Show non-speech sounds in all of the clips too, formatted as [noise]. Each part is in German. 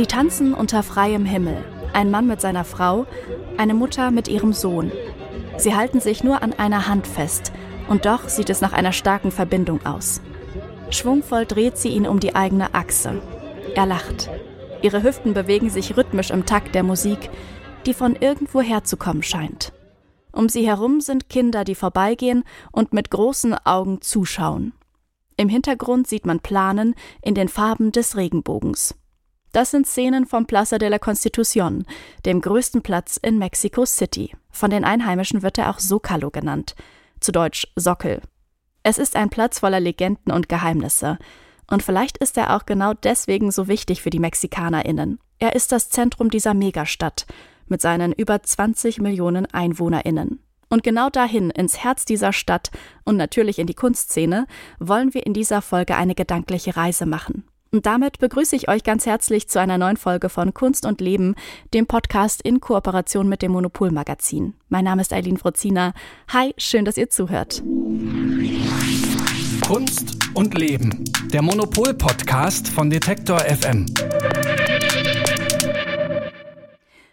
Sie tanzen unter freiem Himmel. Ein Mann mit seiner Frau, eine Mutter mit ihrem Sohn. Sie halten sich nur an einer Hand fest, und doch sieht es nach einer starken Verbindung aus. Schwungvoll dreht sie ihn um die eigene Achse. Er lacht. Ihre Hüften bewegen sich rhythmisch im Takt der Musik, die von irgendwo herzukommen scheint. Um sie herum sind Kinder, die vorbeigehen und mit großen Augen zuschauen. Im Hintergrund sieht man Planen in den Farben des Regenbogens. Das sind Szenen vom Plaza de la Constitución, dem größten Platz in Mexico City. Von den Einheimischen wird er auch Zocalo genannt, zu Deutsch Sockel. Es ist ein Platz voller Legenden und Geheimnisse. Und vielleicht ist er auch genau deswegen so wichtig für die MexikanerInnen. Er ist das Zentrum dieser Megastadt mit seinen über 20 Millionen EinwohnerInnen. Und genau dahin, ins Herz dieser Stadt und natürlich in die Kunstszene, wollen wir in dieser Folge eine gedankliche Reise machen. Und damit begrüße ich euch ganz herzlich zu einer neuen Folge von Kunst und Leben, dem Podcast in Kooperation mit dem Monopol-Magazin. Mein Name ist Eileen Frozina. Hi, schön, dass ihr zuhört. Kunst und Leben, der Monopol-Podcast von Detektor FM.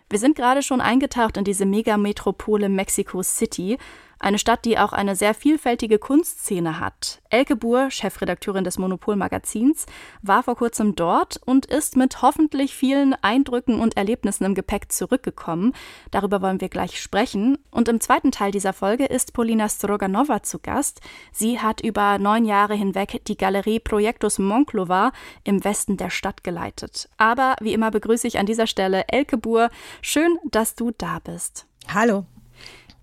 Wir sind gerade schon eingetaucht in diese Megametropole Mexico City eine Stadt, die auch eine sehr vielfältige Kunstszene hat. Elke Buhr, Chefredakteurin des Monopol-Magazins, war vor kurzem dort und ist mit hoffentlich vielen Eindrücken und Erlebnissen im Gepäck zurückgekommen. Darüber wollen wir gleich sprechen. Und im zweiten Teil dieser Folge ist Polina Stroganova zu Gast. Sie hat über neun Jahre hinweg die Galerie Projektus Monclova im Westen der Stadt geleitet. Aber wie immer begrüße ich an dieser Stelle Elke Buhr. Schön, dass du da bist. Hallo.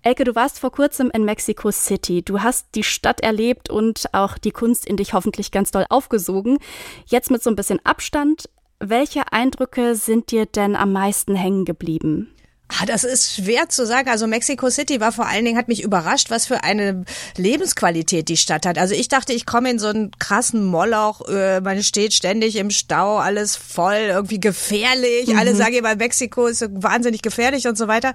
Elke, du warst vor kurzem in Mexico City. Du hast die Stadt erlebt und auch die Kunst in dich hoffentlich ganz doll aufgesogen. Jetzt mit so ein bisschen Abstand. Welche Eindrücke sind dir denn am meisten hängen geblieben? Ah, das ist schwer zu sagen. Also Mexico City war vor allen Dingen, hat mich überrascht, was für eine Lebensqualität die Stadt hat. Also ich dachte, ich komme in so einen krassen Moloch, äh, man steht ständig im Stau, alles voll, irgendwie gefährlich. Mhm. Alle sagen immer, Mexiko ist wahnsinnig gefährlich und so weiter.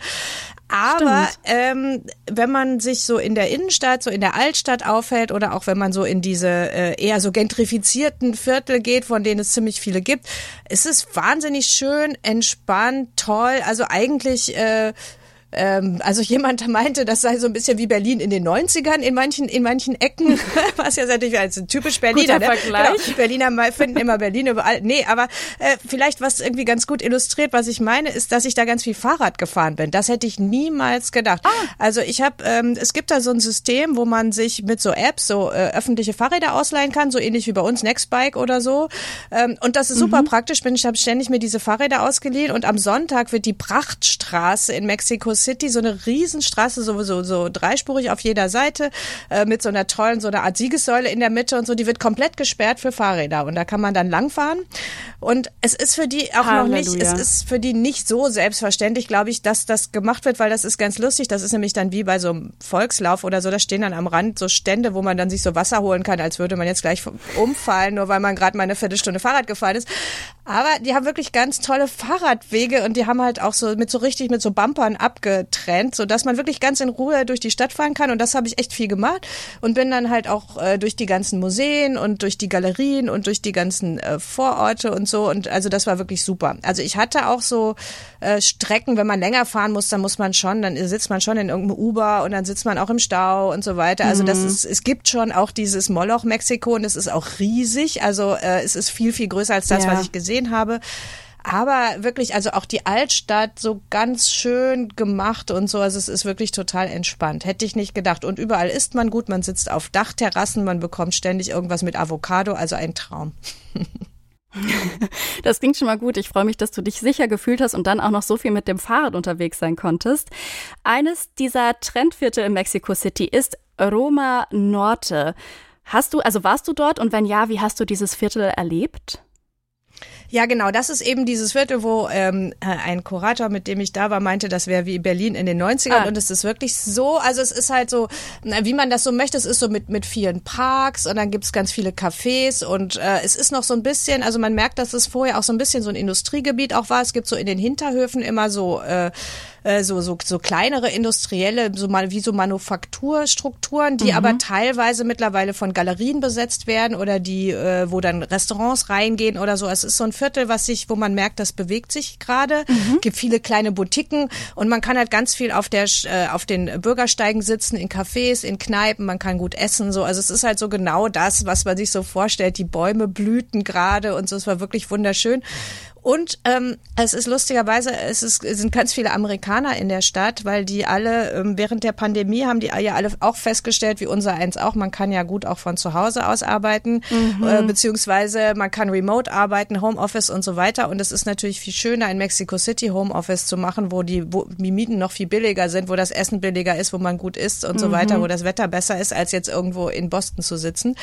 Aber ähm, wenn man sich so in der Innenstadt, so in der Altstadt aufhält oder auch wenn man so in diese äh, eher so gentrifizierten Viertel geht, von denen es ziemlich viele gibt, ist es wahnsinnig schön, entspannt, toll. Also eigentlich äh, ähm, also jemand meinte, das sei so ein bisschen wie Berlin in den 90ern in manchen, in manchen Ecken, [laughs] was ja natürlich als typisch Berliner. Guter ne? Vergleich. Genau. Berliner finden immer Berlin überall. Nee, aber äh, vielleicht was irgendwie ganz gut illustriert, was ich meine, ist, dass ich da ganz viel Fahrrad gefahren bin. Das hätte ich niemals gedacht. Ah. Also ich habe, ähm, es gibt da so ein System, wo man sich mit so Apps so äh, öffentliche Fahrräder ausleihen kann, so ähnlich wie bei uns Nextbike oder so. Ähm, und das ist super mhm. praktisch. Bin ich habe ständig mir diese Fahrräder ausgeliehen und am Sonntag wird die Prachtstraße in Mexiko City, so eine Riesenstraße, so, so, so dreispurig auf jeder Seite, äh, mit so einer tollen, so einer Art Siegessäule in der Mitte und so, die wird komplett gesperrt für Fahrräder und da kann man dann langfahren. Und es ist für die auch Halleluja. noch nicht, es ist für die nicht so selbstverständlich, glaube ich, dass das gemacht wird, weil das ist ganz lustig. Das ist nämlich dann wie bei so einem Volkslauf oder so, da stehen dann am Rand so Stände, wo man dann sich so Wasser holen kann, als würde man jetzt gleich umfallen, nur weil man gerade mal eine Viertelstunde Fahrrad gefahren ist. Aber die haben wirklich ganz tolle Fahrradwege und die haben halt auch so mit so richtig mit so Bumpern abgetrennt, so dass man wirklich ganz in Ruhe durch die Stadt fahren kann. Und das habe ich echt viel gemacht und bin dann halt auch äh, durch die ganzen Museen und durch die Galerien und durch die ganzen äh, Vororte und so. Und also das war wirklich super. Also ich hatte auch so äh, Strecken, wenn man länger fahren muss, dann muss man schon, dann sitzt man schon in irgendeinem Uber und dann sitzt man auch im Stau und so weiter. Also mhm. das ist, es gibt schon auch dieses Moloch Mexiko und es ist auch riesig. Also äh, es ist viel, viel größer als das, ja. was ich gesehen gesehen habe. Aber wirklich, also auch die Altstadt so ganz schön gemacht und so. Also es ist wirklich total entspannt. Hätte ich nicht gedacht. Und überall isst man gut. Man sitzt auf Dachterrassen. Man bekommt ständig irgendwas mit Avocado. Also ein Traum. [laughs] Das klingt schon mal gut. Ich freue mich, dass du dich sicher gefühlt hast und dann auch noch so viel mit dem Fahrrad unterwegs sein konntest. Eines dieser Trendviertel in Mexico City ist Roma Norte. Hast du, also warst du dort und wenn ja, wie hast du dieses Viertel erlebt? Ja, genau. Das ist eben dieses Viertel, wo ähm, ein Kurator, mit dem ich da war, meinte, das wäre wie Berlin in den 90ern. Ah. Und es ist wirklich so, also es ist halt so, wie man das so möchte, es ist so mit, mit vielen Parks und dann gibt's ganz viele Cafés und äh, es ist noch so ein bisschen, also man merkt, dass es vorher auch so ein bisschen so ein Industriegebiet auch war. Es gibt so in den Hinterhöfen immer so äh, äh, so, so, so kleinere industrielle, so mal wie so Manufakturstrukturen, die mhm. aber teilweise mittlerweile von Galerien besetzt werden oder die, äh, wo dann Restaurants reingehen oder so. Es ist so ein Viertel, was sich, wo man merkt, das bewegt sich gerade. Mhm. Gibt viele kleine Boutiquen und man kann halt ganz viel auf der äh, auf den Bürgersteigen sitzen, in Cafés, in Kneipen, man kann gut essen. So, also es ist halt so genau das, was man sich so vorstellt. Die Bäume blühten gerade und so. Es war wirklich wunderschön. Und ähm, es ist lustigerweise, es, ist, es sind ganz viele Amerikaner in der Stadt, weil die alle ähm, während der Pandemie haben die ja alle auch festgestellt, wie unser eins auch, man kann ja gut auch von zu Hause aus arbeiten, mhm. äh, beziehungsweise man kann remote arbeiten, Homeoffice und so weiter. Und es ist natürlich viel schöner in Mexico City Homeoffice zu machen, wo die, wo die Mieten noch viel billiger sind, wo das Essen billiger ist, wo man gut isst und mhm. so weiter, wo das Wetter besser ist, als jetzt irgendwo in Boston zu sitzen.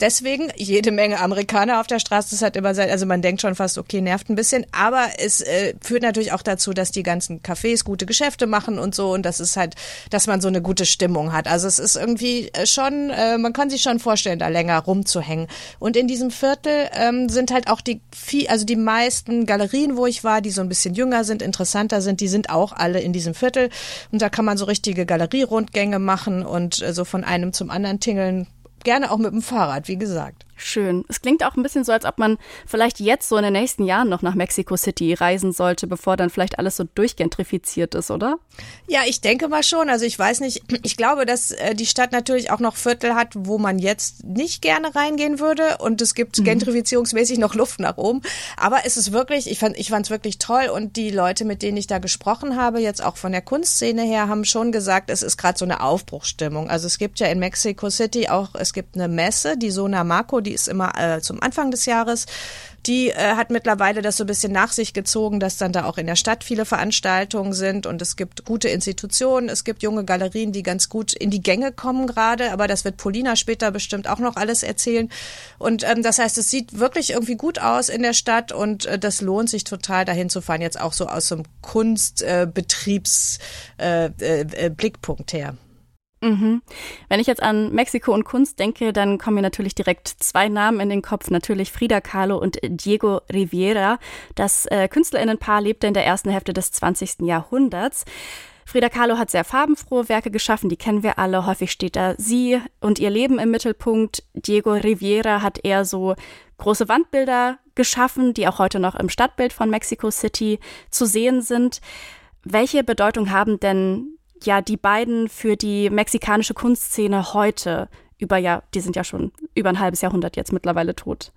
Deswegen jede Menge Amerikaner auf der Straße. Das hat immer, also man denkt schon fast, okay, nervt ein bisschen, aber es äh, führt natürlich auch dazu, dass die ganzen Cafés gute Geschäfte machen und so und das ist halt, dass man so eine gute Stimmung hat. Also es ist irgendwie äh, schon, äh, man kann sich schon vorstellen, da länger rumzuhängen. Und in diesem Viertel ähm, sind halt auch die viel, also die meisten Galerien, wo ich war, die so ein bisschen jünger sind, interessanter sind, die sind auch alle in diesem Viertel und da kann man so richtige Galerierundgänge machen und äh, so von einem zum anderen tingeln. Gerne auch mit dem Fahrrad, wie gesagt. Schön. Es klingt auch ein bisschen so, als ob man vielleicht jetzt so in den nächsten Jahren noch nach Mexico City reisen sollte, bevor dann vielleicht alles so durchgentrifiziert ist, oder? Ja, ich denke mal schon. Also ich weiß nicht, ich glaube, dass äh, die Stadt natürlich auch noch Viertel hat, wo man jetzt nicht gerne reingehen würde und es gibt mhm. gentrifizierungsmäßig noch Luft nach oben. Aber es ist wirklich, ich fand ich fand es wirklich toll und die Leute, mit denen ich da gesprochen habe, jetzt auch von der Kunstszene her, haben schon gesagt, es ist gerade so eine Aufbruchsstimmung. Also es gibt ja in Mexico City auch, es gibt eine Messe, die Sona Marco, die die ist immer äh, zum Anfang des Jahres. Die äh, hat mittlerweile das so ein bisschen nach sich gezogen, dass dann da auch in der Stadt viele Veranstaltungen sind und es gibt gute Institutionen, es gibt junge Galerien, die ganz gut in die Gänge kommen gerade, aber das wird Polina später bestimmt auch noch alles erzählen. Und ähm, das heißt, es sieht wirklich irgendwie gut aus in der Stadt und äh, das lohnt sich total dahin zu fahren, jetzt auch so aus so einem Kunstbetriebsblickpunkt äh, äh, äh, her. Mhm. Wenn ich jetzt an Mexiko und Kunst denke, dann kommen mir natürlich direkt zwei Namen in den Kopf. Natürlich Frida Kahlo und Diego Riviera. Das äh, Künstlerinnenpaar lebte in der ersten Hälfte des 20. Jahrhunderts. Frida Kahlo hat sehr farbenfrohe Werke geschaffen, die kennen wir alle. Häufig steht da sie und ihr Leben im Mittelpunkt. Diego Riviera hat eher so große Wandbilder geschaffen, die auch heute noch im Stadtbild von Mexico City zu sehen sind. Welche Bedeutung haben denn ja die beiden für die mexikanische Kunstszene heute über ja, die sind ja schon über ein halbes Jahrhundert jetzt mittlerweile tot.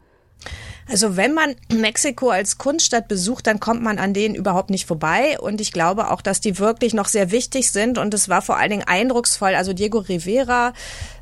Also wenn man Mexiko als Kunststadt besucht, dann kommt man an denen überhaupt nicht vorbei. Und ich glaube auch, dass die wirklich noch sehr wichtig sind. Und es war vor allen Dingen eindrucksvoll. Also Diego Rivera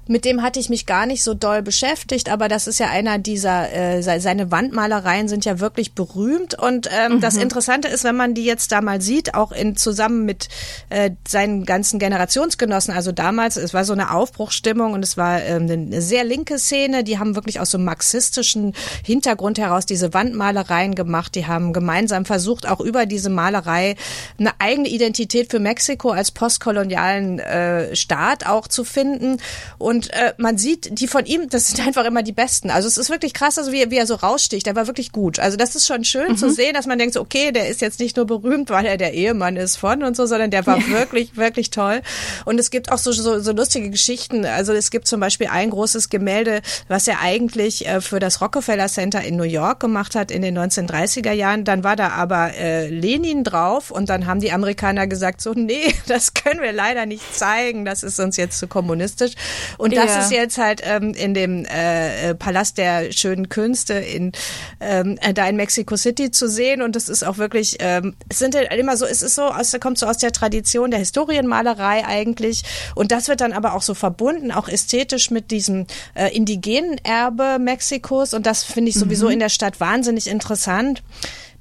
mit dem hatte ich mich gar nicht so doll beschäftigt, aber das ist ja einer dieser, äh, seine Wandmalereien sind ja wirklich berühmt. Und ähm, mhm. das Interessante ist, wenn man die jetzt da mal sieht, auch in zusammen mit äh, seinen ganzen Generationsgenossen, also damals, es war so eine Aufbruchsstimmung und es war ähm, eine sehr linke Szene, die haben wirklich aus so einem marxistischen Hintergrund heraus diese Wandmalereien gemacht. Die haben gemeinsam versucht, auch über diese Malerei eine eigene Identität für Mexiko als postkolonialen äh, Staat auch zu finden. Und und äh, man sieht, die von ihm, das sind [laughs] einfach immer die besten. Also es ist wirklich krass, also wie, wie er so raussticht. Der war wirklich gut. Also das ist schon schön mhm. zu sehen, dass man denkt, so, okay, der ist jetzt nicht nur berühmt, weil er der Ehemann ist von und so, sondern der war [laughs] ja. wirklich, wirklich toll. Und es gibt auch so, so, so lustige Geschichten. Also es gibt zum Beispiel ein großes Gemälde, was er eigentlich äh, für das Rockefeller Center in New York gemacht hat in den 1930er Jahren. Dann war da aber äh, Lenin drauf und dann haben die Amerikaner gesagt, so, nee, [laughs] das können wir leider nicht zeigen, das ist uns jetzt zu kommunistisch. Und das ja. ist jetzt halt ähm, in dem äh, äh, Palast der schönen Künste in ähm, äh, da in Mexico City zu sehen. Und das ist auch wirklich, ähm, es sind halt immer so, es ist so, aus, kommt so aus der Tradition der Historienmalerei eigentlich. Und das wird dann aber auch so verbunden, auch ästhetisch mit diesem äh, indigenen Erbe Mexikos. Und das finde ich sowieso mhm. in der Stadt wahnsinnig interessant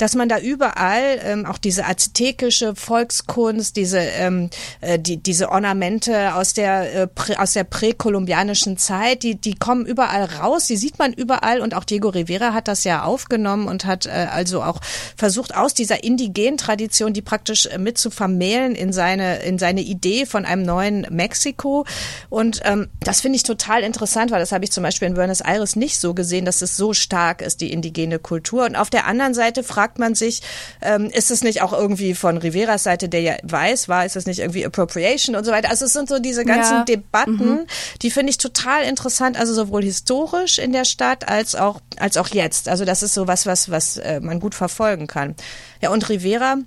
dass man da überall ähm, auch diese aztekische Volkskunst, diese ähm, äh, die, diese Ornamente aus der äh, prä, aus der präkolumbianischen Zeit, die die kommen überall raus, die sieht man überall. Und auch Diego Rivera hat das ja aufgenommen und hat äh, also auch versucht aus dieser indigenen Tradition die praktisch äh, mit zu vermählen in seine in seine Idee von einem neuen Mexiko. Und ähm, das finde ich total interessant, weil das habe ich zum Beispiel in Buenos Aires nicht so gesehen, dass es so stark ist die indigene Kultur. Und auf der anderen Seite fragt fragt man sich, ähm, ist es nicht auch irgendwie von Riveras Seite, der ja weiß, war, ist es nicht irgendwie Appropriation und so weiter. Also es sind so diese ganzen ja. Debatten, mhm. die finde ich total interessant, also sowohl historisch in der Stadt als auch, als auch jetzt. Also das ist so was, was, was äh, man gut verfolgen kann. Ja, und Rivera,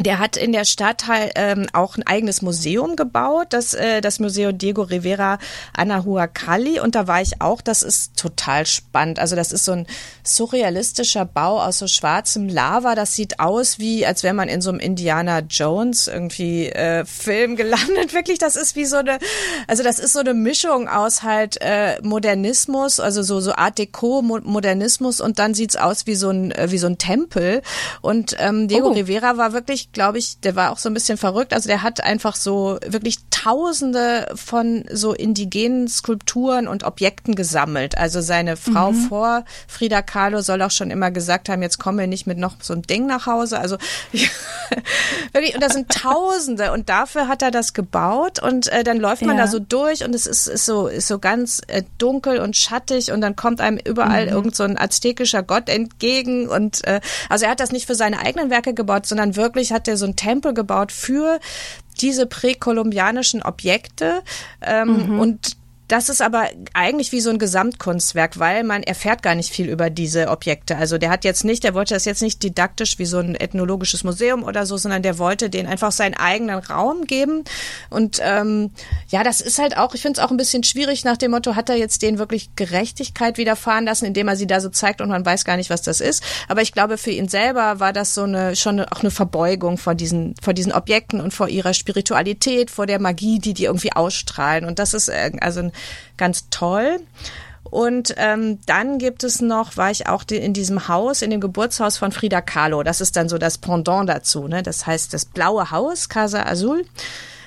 der hat in der Stadt halt ähm, auch ein eigenes Museum gebaut, das, äh, das Museo Diego Rivera Anahuacalli. Und da war ich auch. Das ist total spannend. Also das ist so ein surrealistischer Bau aus so schwarzem Lava. Das sieht aus wie, als wäre man in so einem Indiana Jones irgendwie äh, Film gelandet. [laughs] Wirklich, das ist wie so eine, also das ist so eine Mischung aus halt äh, Modernismus, also so so Art Deco Modernismus und dann sieht's aus wie so ein äh, wie so ein Tempel. Und ähm, Diego oh. Rivera war wirklich wirklich, glaube ich, der war auch so ein bisschen verrückt. Also der hat einfach so wirklich Tausende von so indigenen Skulpturen und Objekten gesammelt. Also seine Frau mhm. vor Frida Kahlo soll auch schon immer gesagt haben, jetzt kommen wir nicht mit noch so ein Ding nach Hause. Also [laughs] wirklich, und da sind Tausende und dafür hat er das gebaut und äh, dann läuft man ja. da so durch und es ist, ist so ist so ganz äh, dunkel und schattig und dann kommt einem überall mhm. irgend so ein aztekischer Gott entgegen und äh, also er hat das nicht für seine eigenen Werke gebaut, sondern wirklich hat er so einen Tempel gebaut für diese präkolumbianischen Objekte ähm, mhm. und das ist aber eigentlich wie so ein Gesamtkunstwerk, weil man erfährt gar nicht viel über diese Objekte. Also der hat jetzt nicht, der wollte das jetzt nicht didaktisch wie so ein ethnologisches Museum oder so, sondern der wollte denen einfach seinen eigenen Raum geben. Und ähm, ja, das ist halt auch, ich finde es auch ein bisschen schwierig nach dem Motto, hat er jetzt denen wirklich Gerechtigkeit widerfahren lassen, indem er sie da so zeigt und man weiß gar nicht, was das ist. Aber ich glaube, für ihn selber war das so eine schon auch eine Verbeugung vor diesen, vor diesen Objekten und vor ihrer Spiritualität, vor der Magie, die die irgendwie ausstrahlen. Und das ist äh, also ein ganz toll. Und ähm, dann gibt es noch, war ich auch in diesem Haus, in dem Geburtshaus von Frida Kahlo. Das ist dann so das Pendant dazu. Ne? Das heißt das blaue Haus, Casa Azul.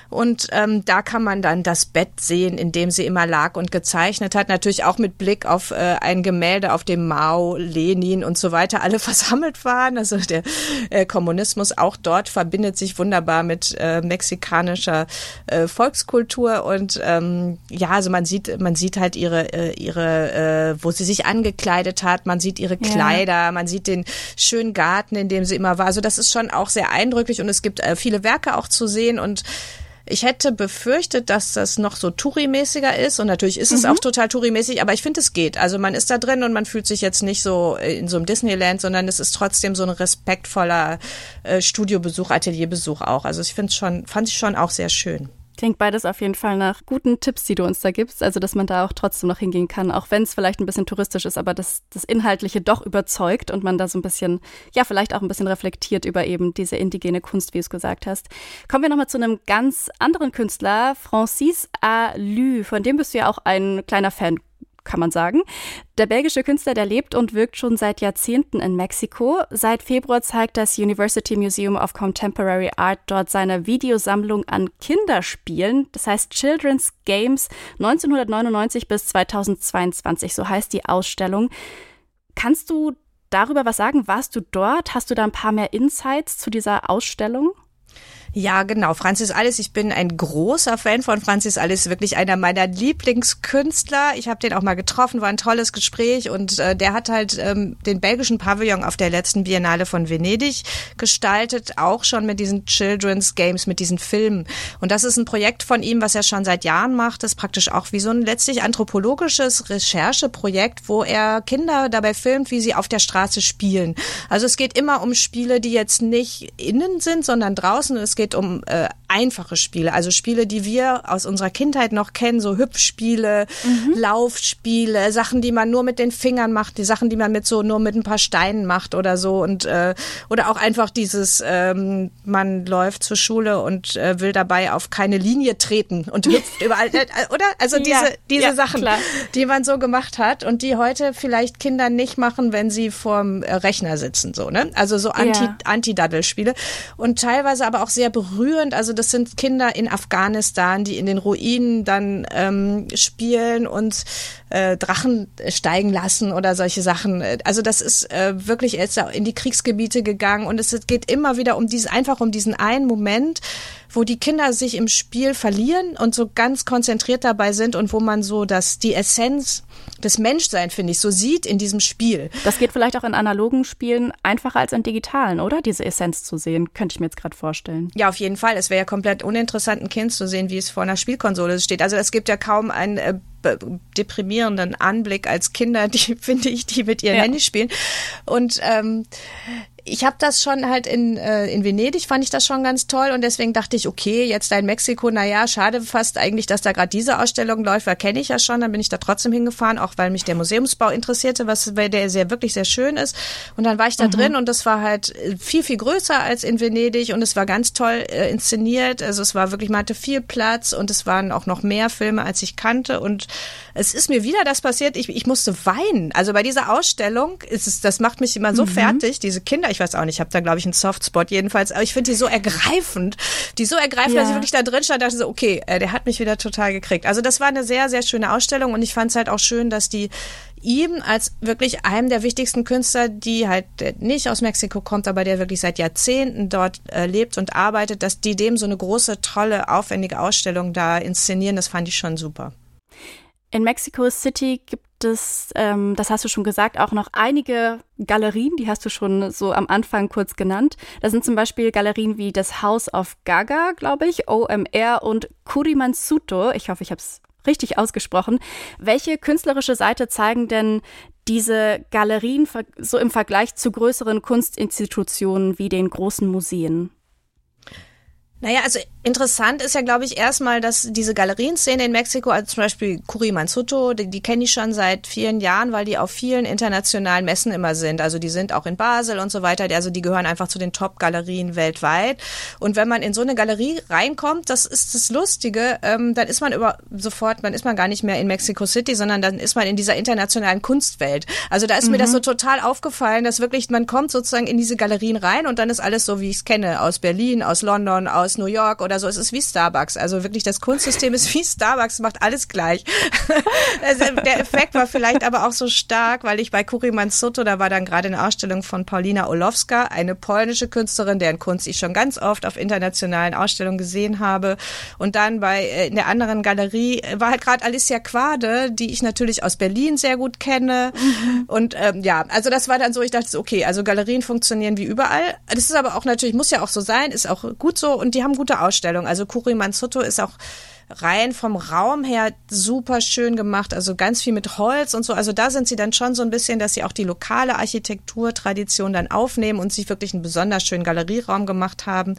Und ähm, da kann man dann das Bett sehen, in dem sie immer lag und gezeichnet hat. Natürlich auch mit Blick auf äh, ein Gemälde, auf dem Mao, Lenin und so weiter alle [laughs] versammelt waren. Also der äh, Kommunismus auch dort verbindet sich wunderbar mit äh, mexikanischer äh, Volkskultur. Und ähm, ja, also man sieht, man sieht halt ihre, äh, ihre, äh, wo sie sich angekleidet hat, man sieht ihre Kleider, ja. man sieht den schönen Garten, in dem sie immer war. Also das ist schon auch sehr eindrücklich und es gibt äh, viele Werke auch zu sehen und ich hätte befürchtet, dass das noch so Touri-mäßiger ist und natürlich ist mhm. es auch total Touri-mäßig, aber ich finde, es geht. Also man ist da drin und man fühlt sich jetzt nicht so in so einem Disneyland, sondern es ist trotzdem so ein respektvoller äh, Studiobesuch, Atelierbesuch auch. Also ich finde es schon, fand ich schon auch sehr schön. Klingt beides auf jeden Fall nach guten Tipps, die du uns da gibst. Also, dass man da auch trotzdem noch hingehen kann, auch wenn es vielleicht ein bisschen touristisch ist, aber dass das Inhaltliche doch überzeugt und man da so ein bisschen, ja, vielleicht auch ein bisschen reflektiert über eben diese indigene Kunst, wie du es gesagt hast. Kommen wir nochmal zu einem ganz anderen Künstler, Francis Alü. Von dem bist du ja auch ein kleiner Fan kann man sagen. Der belgische Künstler, der lebt und wirkt schon seit Jahrzehnten in Mexiko. Seit Februar zeigt das University Museum of Contemporary Art dort seine Videosammlung an Kinderspielen. Das heißt Children's Games 1999 bis 2022, so heißt die Ausstellung. Kannst du darüber was sagen? Warst du dort? Hast du da ein paar mehr Insights zu dieser Ausstellung? Ja, genau. Francis Alles. Ich bin ein großer Fan von Francis Alles. Wirklich einer meiner Lieblingskünstler. Ich habe den auch mal getroffen, war ein tolles Gespräch und äh, der hat halt ähm, den belgischen Pavillon auf der letzten Biennale von Venedig gestaltet, auch schon mit diesen Children's Games, mit diesen Filmen. Und das ist ein Projekt von ihm, was er schon seit Jahren macht. Das ist praktisch auch wie so ein letztlich anthropologisches Rechercheprojekt, wo er Kinder dabei filmt, wie sie auf der Straße spielen. Also es geht immer um Spiele, die jetzt nicht innen sind, sondern draußen. Es geht geht um äh, einfache Spiele, also Spiele, die wir aus unserer Kindheit noch kennen, so Hüpfspiele, mhm. Laufspiele, Sachen, die man nur mit den Fingern macht, die Sachen, die man mit so nur mit ein paar Steinen macht oder so und äh, oder auch einfach dieses, ähm, man läuft zur Schule und äh, will dabei auf keine Linie treten und [laughs] hüpft überall, äh, oder? Also diese ja, diese ja, Sachen, klar. die man so gemacht hat und die heute vielleicht Kinder nicht machen, wenn sie vorm äh, Rechner sitzen, so ne? Also so Anti ja. Anti-Daddel-Spiele und teilweise aber auch sehr berührend. Also das sind Kinder in Afghanistan, die in den Ruinen dann ähm, spielen und äh, Drachen steigen lassen oder solche Sachen. Also das ist äh, wirklich jetzt in die Kriegsgebiete gegangen und es geht immer wieder um diesen, einfach um diesen einen Moment, wo die Kinder sich im Spiel verlieren und so ganz konzentriert dabei sind und wo man so das, die Essenz des Menschseins, finde ich, so sieht in diesem Spiel. Das geht vielleicht auch in analogen Spielen einfacher als in digitalen, oder? Diese Essenz zu sehen, könnte ich mir jetzt gerade vorstellen. Ja, auf jeden Fall. Es wäre ja komplett uninteressant, ein Kind zu sehen, wie es vor einer Spielkonsole steht. Also es gibt ja kaum ein äh, deprimierenden Anblick als Kinder, [laughs] die finde ich, die mit ihren ja. Handys spielen. Und ähm, ich habe das schon halt in, äh, in Venedig, fand ich das schon ganz toll und deswegen dachte ich, okay, jetzt da in Mexiko, naja, schade fast eigentlich, dass da gerade diese Ausstellung läuft, weil kenne ich ja schon, dann bin ich da trotzdem hingefahren, auch weil mich der Museumsbau interessierte, was weil der sehr wirklich sehr schön ist. Und dann war ich da mhm. drin und das war halt viel, viel größer als in Venedig und es war ganz toll äh, inszeniert. Also es war wirklich, man hatte viel Platz und es waren auch noch mehr Filme, als ich kannte und es ist mir wieder das passiert, ich, ich musste weinen. Also bei dieser Ausstellung ist es, das macht mich immer so mhm. fertig, diese Kinder, ich weiß auch nicht, ich habe da glaube ich einen Softspot jedenfalls, aber ich finde die so ergreifend, die so ergreifend, ja. dass ich wirklich da drin stand, dachte so, okay, äh, der hat mich wieder total gekriegt. Also das war eine sehr, sehr schöne Ausstellung und ich fand es halt auch schön, dass die ihm als wirklich einem der wichtigsten Künstler, die halt nicht aus Mexiko kommt, aber der wirklich seit Jahrzehnten dort äh, lebt und arbeitet, dass die dem so eine große, tolle, aufwendige Ausstellung da inszenieren, das fand ich schon super. In Mexico City gibt es, ähm, das hast du schon gesagt, auch noch einige Galerien, die hast du schon so am Anfang kurz genannt. Da sind zum Beispiel Galerien wie das House of Gaga, glaube ich, OMR und Kurimansuto. Ich hoffe, ich habe es richtig ausgesprochen. Welche künstlerische Seite zeigen denn diese Galerien so im Vergleich zu größeren Kunstinstitutionen wie den großen Museen? Naja, also interessant ist ja, glaube ich, erstmal, dass diese Galerienszene in Mexiko, also zum Beispiel Curimansuto, die, die kenne ich schon seit vielen Jahren, weil die auf vielen internationalen Messen immer sind. Also die sind auch in Basel und so weiter. Also die gehören einfach zu den Top-Galerien weltweit. Und wenn man in so eine Galerie reinkommt, das ist das Lustige, ähm, dann ist man über sofort, dann ist man gar nicht mehr in Mexico City, sondern dann ist man in dieser internationalen Kunstwelt. Also da ist mhm. mir das so total aufgefallen, dass wirklich, man kommt sozusagen in diese Galerien rein und dann ist alles so, wie ich es kenne, aus Berlin, aus London, aus New York oder so. Es ist wie Starbucks. Also wirklich das Kunstsystem ist wie Starbucks, macht alles gleich. [laughs] also der Effekt war vielleicht aber auch so stark, weil ich bei Kuriman Soto, da war dann gerade eine Ausstellung von Paulina Olowska, eine polnische Künstlerin, deren Kunst ich schon ganz oft auf internationalen Ausstellungen gesehen habe. Und dann bei äh, in der anderen Galerie war halt gerade Alicia Quade, die ich natürlich aus Berlin sehr gut kenne. Mhm. Und ähm, ja, also das war dann so, ich dachte, okay, also Galerien funktionieren wie überall. Das ist aber auch natürlich, muss ja auch so sein, ist auch gut so. Und die haben gute Ausstellungen. Also Kurimansuto ist auch rein vom Raum her super schön gemacht, also ganz viel mit Holz und so. Also da sind sie dann schon so ein bisschen, dass sie auch die lokale Architekturtradition dann aufnehmen und sich wirklich einen besonders schönen Galerieraum gemacht haben.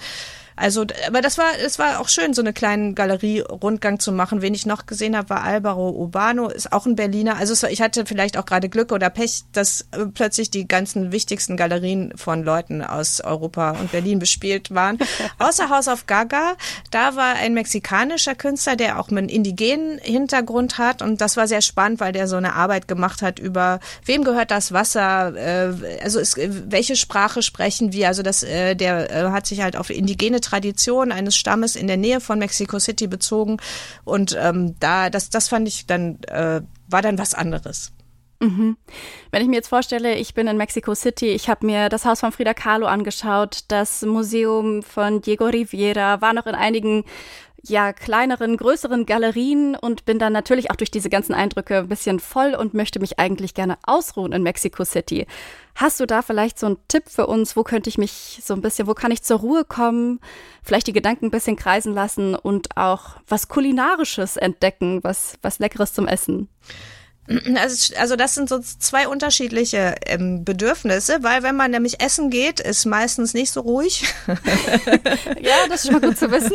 Also, aber das war, es war auch schön, so eine kleinen Galerie-Rundgang zu machen. Wen ich noch gesehen habe, war Alvaro Urbano, ist auch ein Berliner. Also war, ich hatte vielleicht auch gerade Glück oder Pech, dass äh, plötzlich die ganzen wichtigsten Galerien von Leuten aus Europa und Berlin bespielt waren. [laughs] Außer House of Gaga, da war ein mexikanischer Künstler, der auch einen indigenen Hintergrund hat und das war sehr spannend, weil der so eine Arbeit gemacht hat über wem gehört das Wasser, äh, also ist, welche Sprache sprechen wir. Also das, äh, der äh, hat sich halt auf indigene Tradition eines Stammes in der Nähe von Mexico City bezogen. Und ähm, da, das, das fand ich dann, äh, war dann was anderes. Mhm. Wenn ich mir jetzt vorstelle, ich bin in Mexico City, ich habe mir das Haus von Frida Kahlo angeschaut, das Museum von Diego Riviera, war noch in einigen ja kleineren, größeren Galerien und bin dann natürlich auch durch diese ganzen Eindrücke ein bisschen voll und möchte mich eigentlich gerne ausruhen in Mexico City. Hast du da vielleicht so einen Tipp für uns? Wo könnte ich mich so ein bisschen, wo kann ich zur Ruhe kommen? Vielleicht die Gedanken ein bisschen kreisen lassen und auch was Kulinarisches entdecken, was, was Leckeres zum Essen? Also, also das sind so zwei unterschiedliche ähm, Bedürfnisse, weil wenn man nämlich essen geht, ist meistens nicht so ruhig. [laughs] ja, das ist schon mal gut zu wissen.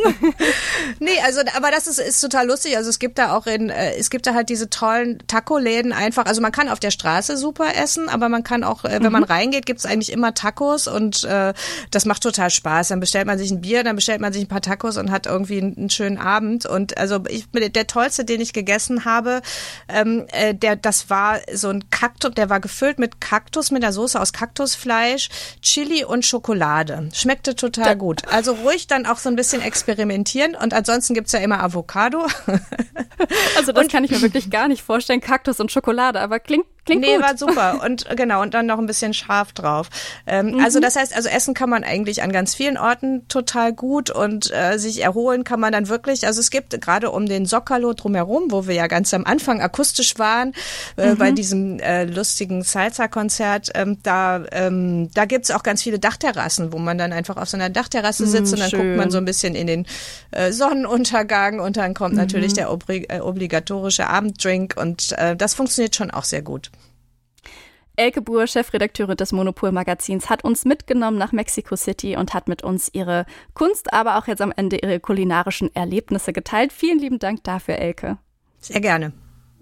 [laughs] nee, also aber das ist, ist total lustig. Also es gibt da auch in, äh, es gibt da halt diese tollen Taco-Läden einfach. Also man kann auf der Straße super essen, aber man kann auch, äh, wenn mhm. man reingeht, gibt's eigentlich immer Tacos und äh, das macht total Spaß. Dann bestellt man sich ein Bier, dann bestellt man sich ein paar Tacos und hat irgendwie einen, einen schönen Abend. Und also ich, der tollste, den ich gegessen habe, ähm, äh, der, das war so ein Kaktus, der war gefüllt mit Kaktus, mit der Soße aus Kaktusfleisch, Chili und Schokolade. Schmeckte total gut. Also ruhig dann auch so ein bisschen experimentieren und ansonsten gibt's ja immer Avocado. [laughs] Also das und, kann ich mir wirklich gar nicht vorstellen, Kaktus und Schokolade, aber klingt Klingt nee, gut. war super. [laughs] Und genau, und dann noch ein bisschen scharf drauf. Ähm, mhm. Also das heißt, also essen kann man eigentlich an ganz vielen Orten total gut und äh, sich erholen kann man dann wirklich. Also es gibt gerade um den Sockerlo drumherum, wo wir ja ganz am Anfang akustisch waren, äh, mhm. bei diesem äh, lustigen Salsa-Konzert, ähm, da, ähm, da gibt's auch ganz viele Dachterrassen, wo man dann einfach auf so einer Dachterrasse sitzt mhm, und dann schön. guckt man so ein bisschen in den äh, Sonnenuntergang und dann kommt natürlich mhm. der obri äh, obligatorische Abenddrink und äh, das funktioniert schon auch sehr gut. Elke Buhr, Chefredakteurin des Monopol-Magazins, hat uns mitgenommen nach Mexico City und hat mit uns ihre Kunst, aber auch jetzt am Ende ihre kulinarischen Erlebnisse geteilt. Vielen lieben Dank dafür, Elke. Sehr gerne.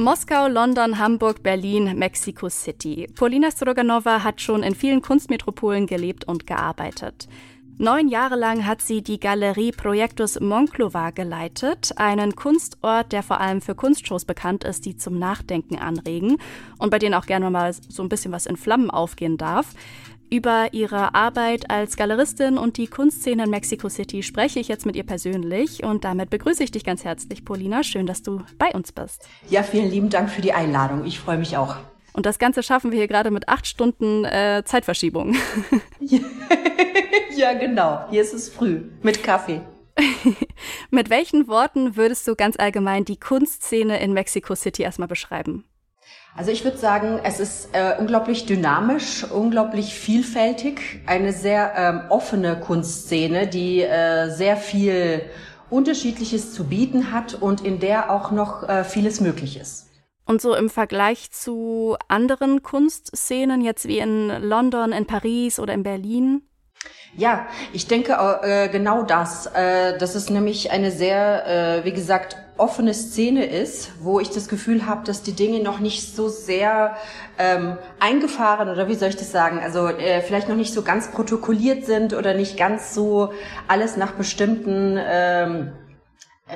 Moskau, London, Hamburg, Berlin, Mexico City. Polina Stroganova hat schon in vielen Kunstmetropolen gelebt und gearbeitet. Neun Jahre lang hat sie die Galerie Projektus Monclova geleitet, einen Kunstort, der vor allem für Kunstshows bekannt ist, die zum Nachdenken anregen und bei denen auch gerne mal so ein bisschen was in Flammen aufgehen darf. Über ihre Arbeit als Galeristin und die Kunstszene in Mexico City spreche ich jetzt mit ihr persönlich und damit begrüße ich dich ganz herzlich, Paulina. Schön, dass du bei uns bist. Ja, vielen lieben Dank für die Einladung. Ich freue mich auch. Und das Ganze schaffen wir hier gerade mit acht Stunden äh, Zeitverschiebung. [laughs] ja, genau. Hier ist es früh mit Kaffee. [laughs] mit welchen Worten würdest du ganz allgemein die Kunstszene in Mexico City erstmal beschreiben? Also ich würde sagen, es ist äh, unglaublich dynamisch, unglaublich vielfältig, eine sehr ähm, offene Kunstszene, die äh, sehr viel Unterschiedliches zu bieten hat und in der auch noch äh, vieles möglich ist. Und so im Vergleich zu anderen Kunstszenen, jetzt wie in London, in Paris oder in Berlin? Ja, ich denke äh, genau das. Äh, das ist nämlich eine sehr, äh, wie gesagt, offene Szene ist, wo ich das Gefühl habe, dass die Dinge noch nicht so sehr ähm, eingefahren oder wie soll ich das sagen, also äh, vielleicht noch nicht so ganz protokolliert sind oder nicht ganz so alles nach bestimmten ähm,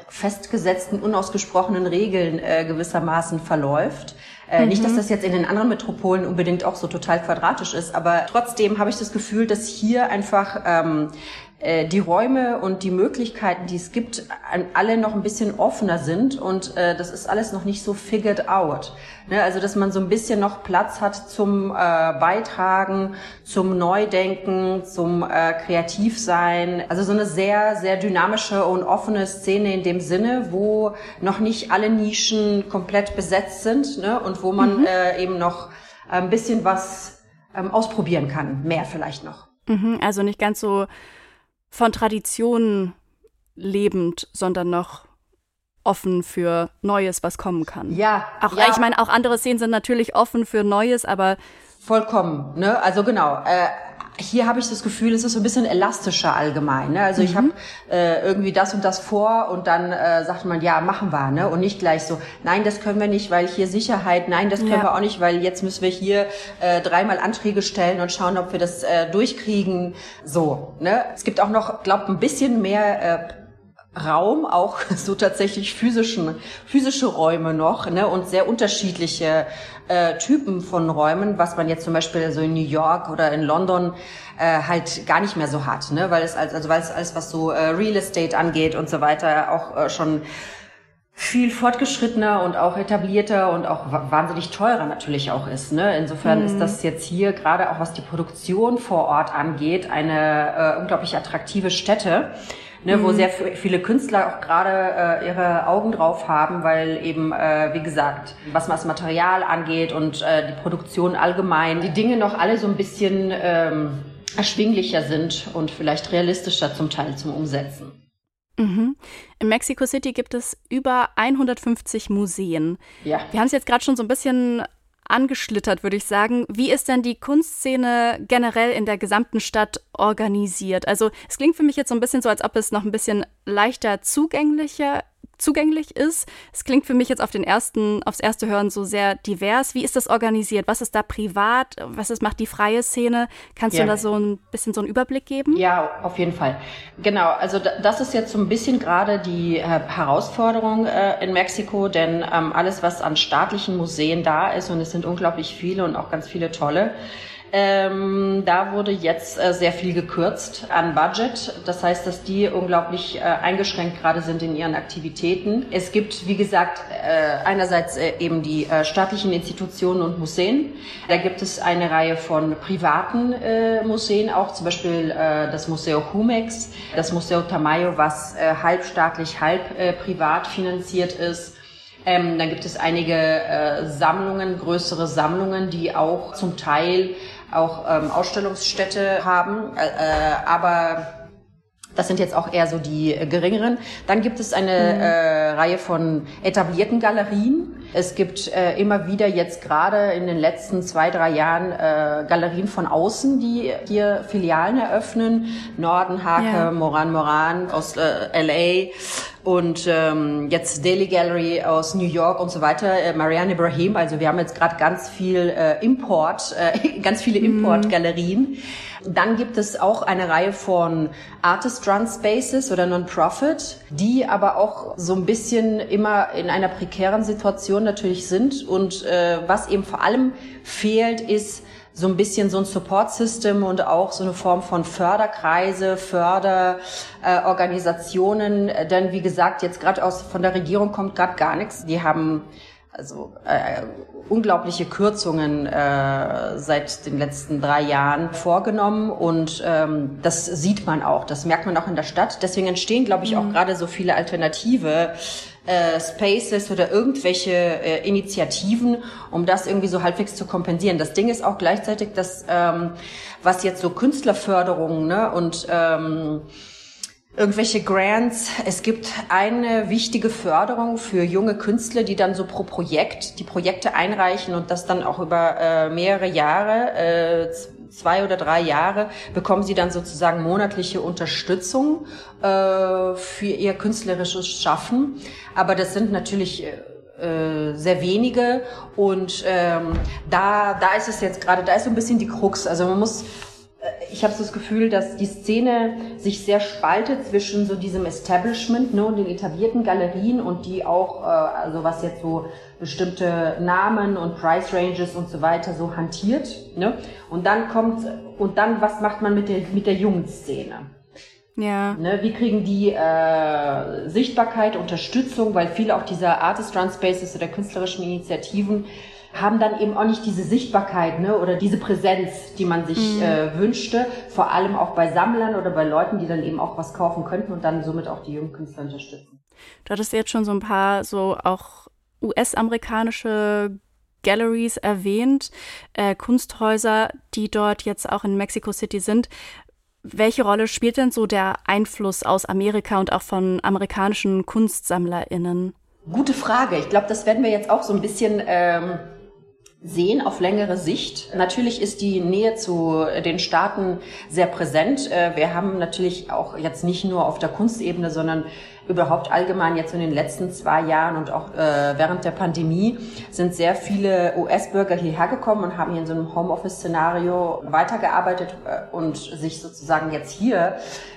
festgesetzten, unausgesprochenen Regeln äh, gewissermaßen verläuft. Äh, mhm. Nicht, dass mhm. das jetzt in den anderen Metropolen unbedingt auch so total quadratisch ist, aber trotzdem habe ich das Gefühl, dass hier einfach ähm, äh, die Räume und die Möglichkeiten, die es gibt, an alle noch ein bisschen offener sind und äh, das ist alles noch nicht so figured out. Ne? Also dass man so ein bisschen noch Platz hat zum äh, Beitragen, zum Neudenken, zum äh, Kreativsein. Also so eine sehr, sehr dynamische und offene Szene in dem Sinne, wo noch nicht alle Nischen komplett besetzt sind ne? und wo man mhm. äh, eben noch ein bisschen was ähm, ausprobieren kann, mehr vielleicht noch. Mhm, also nicht ganz so von Traditionen lebend, sondern noch offen für Neues, was kommen kann. Ja. Auch, ja. ich meine, auch andere Szenen sind natürlich offen für Neues, aber vollkommen. Ne? Also genau. Äh, hier habe ich das Gefühl, es ist so ein bisschen elastischer allgemein. Ne? Also mhm. ich habe äh, irgendwie das und das vor und dann äh, sagt man, ja, machen wir. Ne? Und nicht gleich so, nein, das können wir nicht, weil hier Sicherheit, nein, das können ja. wir auch nicht, weil jetzt müssen wir hier äh, dreimal Anträge stellen und schauen, ob wir das äh, durchkriegen. So. Ne? Es gibt auch noch, glaube ein bisschen mehr... Äh, Raum, auch [laughs] so tatsächlich physischen, physische Räume noch ne, und sehr unterschiedliche äh, Typen von Räumen, was man jetzt zum Beispiel so in New York oder in London äh, halt gar nicht mehr so hat, ne, weil es also weil es alles was so äh, Real Estate angeht und so weiter auch äh, schon viel fortgeschrittener und auch etablierter und auch wahnsinnig teurer natürlich auch ist. Ne? Insofern mhm. ist das jetzt hier gerade auch was die Produktion vor Ort angeht eine äh, unglaublich attraktive Stätte ne, mhm. wo sehr viele Künstler auch gerade äh, ihre Augen drauf haben, weil eben, äh, wie gesagt, was das Material angeht und äh, die Produktion allgemein, die Dinge noch alle so ein bisschen ähm, erschwinglicher sind und vielleicht realistischer zum Teil zum Umsetzen. Mhm. In Mexico City gibt es über 150 Museen. Ja. Wir haben es jetzt gerade schon so ein bisschen angeschlittert, würde ich sagen. Wie ist denn die Kunstszene generell in der gesamten Stadt organisiert? Also es klingt für mich jetzt so ein bisschen so, als ob es noch ein bisschen leichter zugänglicher zugänglich ist. Es klingt für mich jetzt auf den ersten, aufs erste Hören so sehr divers. Wie ist das organisiert? Was ist da privat? Was ist, macht die freie Szene? Kannst ja. du da so ein bisschen so einen Überblick geben? Ja, auf jeden Fall. Genau. Also das ist jetzt so ein bisschen gerade die äh, Herausforderung äh, in Mexiko, denn ähm, alles, was an staatlichen Museen da ist, und es sind unglaublich viele und auch ganz viele tolle, ähm, da wurde jetzt äh, sehr viel gekürzt an Budget. Das heißt, dass die unglaublich äh, eingeschränkt gerade sind in ihren Aktivitäten. Es gibt, wie gesagt, äh, einerseits äh, eben die äh, staatlichen Institutionen und Museen. Da gibt es eine Reihe von privaten äh, Museen, auch zum Beispiel das Museo Jumex, das Museo Tamayo, was halbstaatlich, halb privat finanziert ist. Ähm, dann gibt es einige äh, Sammlungen, größere Sammlungen, die auch zum Teil auch ähm, Ausstellungsstätte haben, äh, äh, aber das sind jetzt auch eher so die äh, geringeren. Dann gibt es eine mhm. äh, Reihe von etablierten Galerien. Es gibt äh, immer wieder jetzt gerade in den letzten zwei, drei Jahren äh, Galerien von außen, die hier Filialen eröffnen. Norden, Hake, ja. Moran Moran aus äh, LA und ähm, jetzt Daily Gallery aus New York und so weiter, äh, Marianne Ibrahim. Also wir haben jetzt gerade ganz viel äh, Import, äh, [laughs] ganz viele mhm. Dann gibt es auch eine Reihe von Artist Run Spaces oder Non-Profit, die aber auch so ein bisschen immer in einer prekären Situation natürlich sind. Und äh, was eben vor allem fehlt, ist so ein bisschen so ein Support-System und auch so eine Form von Förderkreise, Förderorganisationen. Äh, Denn wie gesagt, jetzt gerade aus von der Regierung kommt gerade gar nichts. Die haben also äh, unglaubliche Kürzungen äh, seit den letzten drei Jahren vorgenommen und ähm, das sieht man auch, das merkt man auch in der Stadt. Deswegen entstehen, glaube ich, mhm. auch gerade so viele alternative äh, Spaces oder irgendwelche äh, Initiativen, um das irgendwie so halbwegs zu kompensieren. Das Ding ist auch gleichzeitig, dass ähm, was jetzt so Künstlerförderungen ne, und ähm, irgendwelche Grants. Es gibt eine wichtige Förderung für junge Künstler, die dann so pro Projekt die Projekte einreichen und das dann auch über äh, mehrere Jahre, äh, zwei oder drei Jahre, bekommen sie dann sozusagen monatliche Unterstützung äh, für ihr künstlerisches Schaffen. Aber das sind natürlich äh, sehr wenige und ähm, da da ist es jetzt gerade da ist so ein bisschen die Krux also man muss ich habe so das Gefühl, dass die Szene sich sehr spaltet zwischen so diesem Establishment ne, und den etablierten Galerien und die auch, äh, also was jetzt so bestimmte Namen und Price Ranges und so weiter so hantiert. Ne? Und dann kommt, und dann, was macht man mit der, mit der jungen Szene? Ja. Ne, wie kriegen die äh, Sichtbarkeit, Unterstützung, weil viele auch dieser Artist Run Spaces oder künstlerischen Initiativen haben dann eben auch nicht diese Sichtbarkeit ne, oder diese Präsenz, die man sich mhm. äh, wünschte, vor allem auch bei Sammlern oder bei Leuten, die dann eben auch was kaufen könnten und dann somit auch die jungen Künstler unterstützen. Du hattest jetzt schon so ein paar so auch US-amerikanische Galleries erwähnt, äh, Kunsthäuser, die dort jetzt auch in Mexico City sind. Welche Rolle spielt denn so der Einfluss aus Amerika und auch von amerikanischen KunstsammlerInnen? Gute Frage. Ich glaube, das werden wir jetzt auch so ein bisschen ähm, sehen auf längere Sicht. Natürlich ist die Nähe zu den Staaten sehr präsent. Äh, wir haben natürlich auch jetzt nicht nur auf der Kunstebene, sondern überhaupt allgemein jetzt in den letzten zwei Jahren und auch äh, während der Pandemie sind sehr viele US-Bürger hierher gekommen und haben hier in so einem Homeoffice-Szenario weitergearbeitet äh, und sich sozusagen jetzt hier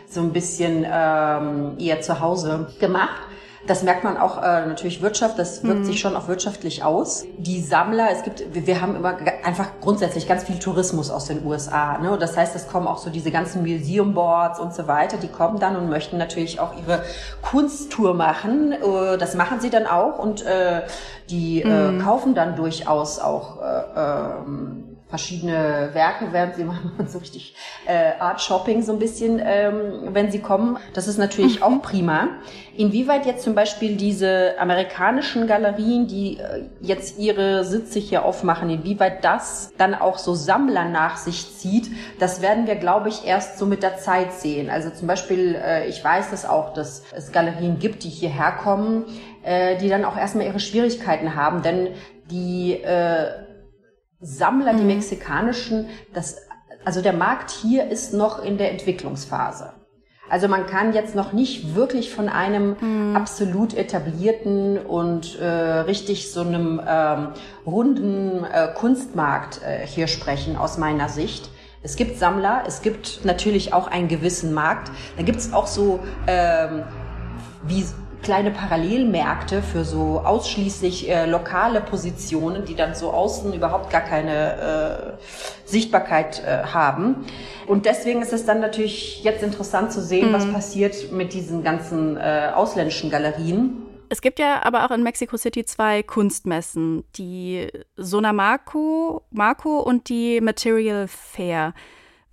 so ein bisschen ähm, ihr Zuhause gemacht. Das merkt man auch äh, natürlich Wirtschaft, das wirkt mhm. sich schon auch wirtschaftlich aus. Die Sammler, es gibt, wir haben immer einfach grundsätzlich ganz viel Tourismus aus den USA. Ne? Und das heißt, es kommen auch so diese ganzen Museum Boards und so weiter, die kommen dann und möchten natürlich auch ihre Kunsttour machen. Äh, das machen sie dann auch und äh, die äh, mhm. kaufen dann durchaus auch äh, ähm, verschiedene Werke, während sie [laughs] machen so richtig äh, Art Shopping so ein bisschen, ähm, wenn sie kommen. Das ist natürlich mhm. auch prima. Inwieweit jetzt zum Beispiel diese amerikanischen Galerien, die äh, jetzt ihre Sitze hier aufmachen, inwieweit das dann auch so Sammler nach sich zieht, das werden wir, glaube ich, erst so mit der Zeit sehen. Also zum Beispiel, äh, ich weiß das auch, dass es Galerien gibt, die hierher kommen, äh, die dann auch erstmal ihre Schwierigkeiten haben, denn die äh, Sammler, mhm. die mexikanischen, das, also der Markt hier ist noch in der Entwicklungsphase. Also man kann jetzt noch nicht wirklich von einem mhm. absolut etablierten und äh, richtig so einem ähm, runden äh, Kunstmarkt äh, hier sprechen, aus meiner Sicht. Es gibt Sammler, es gibt natürlich auch einen gewissen Markt. Da gibt es auch so ähm, wie kleine Parallelmärkte für so ausschließlich äh, lokale Positionen, die dann so außen überhaupt gar keine äh, Sichtbarkeit äh, haben. Und deswegen ist es dann natürlich jetzt interessant zu sehen, mhm. was passiert mit diesen ganzen äh, ausländischen Galerien. Es gibt ja aber auch in Mexico City zwei Kunstmessen, die Sonamaco Marco und die Material Fair.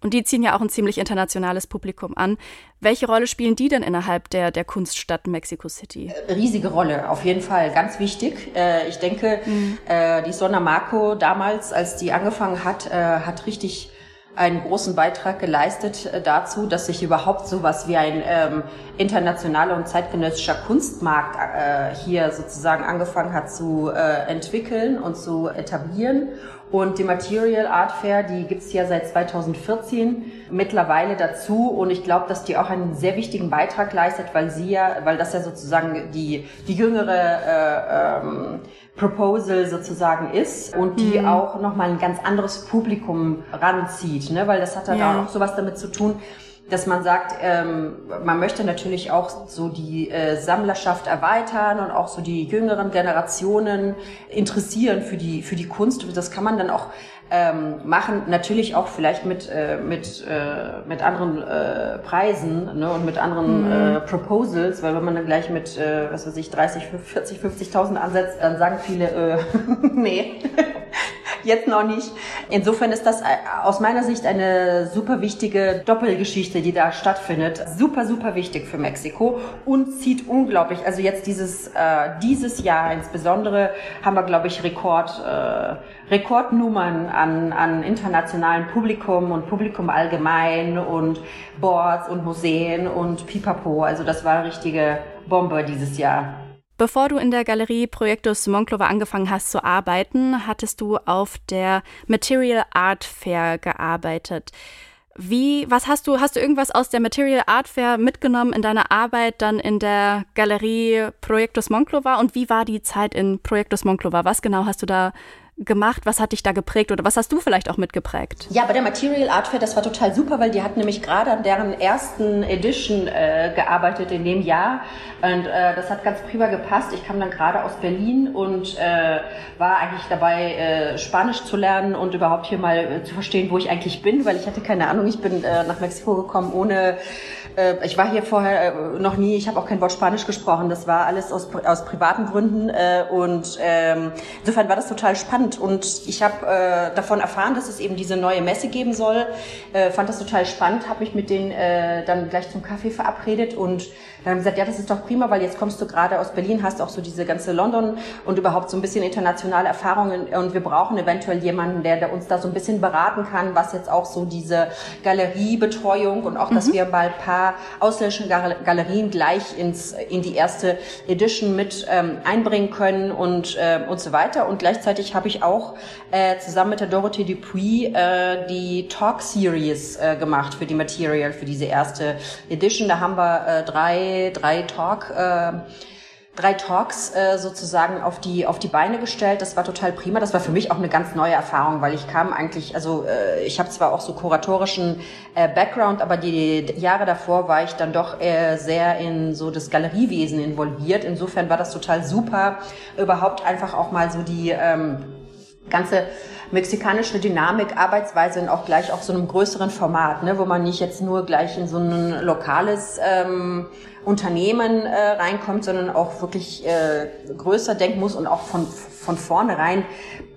Und die ziehen ja auch ein ziemlich internationales Publikum an. Welche Rolle spielen die denn innerhalb der, der Kunststadt Mexico City? Äh, riesige Rolle, auf jeden Fall, ganz wichtig. Äh, ich denke, mhm. die Sonna Marco damals, als die angefangen hat, hat richtig einen großen Beitrag geleistet dazu, dass sich überhaupt sowas wie ein ähm, internationaler und zeitgenössischer Kunstmarkt äh, hier sozusagen angefangen hat zu äh, entwickeln und zu etablieren. Und die Material Art Fair, die gibt's ja seit 2014 mittlerweile dazu. Und ich glaube, dass die auch einen sehr wichtigen Beitrag leistet, weil sie ja, weil das ja sozusagen die, die jüngere äh, ähm, Proposal sozusagen ist und die mhm. auch nochmal ein ganz anderes Publikum ranzieht, ne? weil das hat dann ja. auch sowas damit zu tun, dass man sagt, ähm, man möchte natürlich auch so die äh, Sammlerschaft erweitern und auch so die jüngeren Generationen interessieren für die für die Kunst. Das kann man dann auch ähm, machen, natürlich auch vielleicht mit äh, mit äh, mit anderen äh, Preisen ne, und mit anderen mhm. äh, Proposals, weil wenn man dann gleich mit äh, was weiß ich 30, 40, 50.000 ansetzt, dann sagen viele äh, [laughs] nee. Jetzt noch nicht. Insofern ist das äh, aus meiner Sicht eine super wichtige Doppelgeschichte, die da stattfindet. Super, super wichtig für Mexiko und zieht unglaublich. Also jetzt dieses, äh, dieses Jahr insbesondere haben wir, glaube ich, Rekord, äh, Rekordnummern an, an internationalen Publikum und Publikum allgemein und Boards und Museen und Pipapo. Also das war eine richtige Bombe dieses Jahr. Bevor du in der Galerie Projektus Monclova angefangen hast zu arbeiten, hattest du auf der Material Art Fair gearbeitet. Wie, was hast du, hast du irgendwas aus der Material Art Fair mitgenommen in deiner Arbeit dann in der Galerie Projektus Monclova und wie war die Zeit in Projektus Monclova? Was genau hast du da gemacht? Was hat dich da geprägt oder was hast du vielleicht auch mitgeprägt? Ja, bei der Material Art Fair, das war total super, weil die hat nämlich gerade an deren ersten Edition äh, gearbeitet in dem Jahr und äh, das hat ganz prima gepasst. Ich kam dann gerade aus Berlin und äh, war eigentlich dabei, äh, Spanisch zu lernen und überhaupt hier mal äh, zu verstehen, wo ich eigentlich bin, weil ich hatte keine Ahnung. Ich bin äh, nach Mexiko gekommen ohne äh, ich war hier vorher äh, noch nie, ich habe auch kein Wort Spanisch gesprochen. Das war alles aus, aus privaten Gründen äh, und ähm, insofern war das total spannend und ich habe äh, davon erfahren, dass es eben diese neue Messe geben soll. Äh, fand das total spannend, habe mich mit denen äh, dann gleich zum Kaffee verabredet und dann haben gesagt, ja, das ist doch prima, weil jetzt kommst du gerade aus Berlin, hast auch so diese ganze London und überhaupt so ein bisschen internationale Erfahrungen und wir brauchen eventuell jemanden, der, der uns da so ein bisschen beraten kann, was jetzt auch so diese Galeriebetreuung und auch, dass mhm. wir mal ein paar ausländische Galerien gleich ins, in die erste Edition mit ähm, einbringen können und, äh, und so weiter. Und gleichzeitig habe ich auch äh, zusammen mit der Dorothee Dupuis äh, die Talk Series äh, gemacht für die Material, für diese erste Edition. Da haben wir äh, drei drei, Talk, äh, drei Talks äh, sozusagen auf die auf die Beine gestellt. Das war total prima. Das war für mich auch eine ganz neue Erfahrung, weil ich kam eigentlich, also äh, ich habe zwar auch so kuratorischen äh, Background, aber die Jahre davor war ich dann doch äh, sehr in so das Galeriewesen involviert. Insofern war das total super, überhaupt einfach auch mal so die ähm, ganze mexikanische Dynamik, Arbeitsweise und auch gleich auf so einem größeren Format, ne, wo man nicht jetzt nur gleich in so ein lokales ähm, Unternehmen äh, reinkommt, sondern auch wirklich äh, größer denken muss und auch von, von vornherein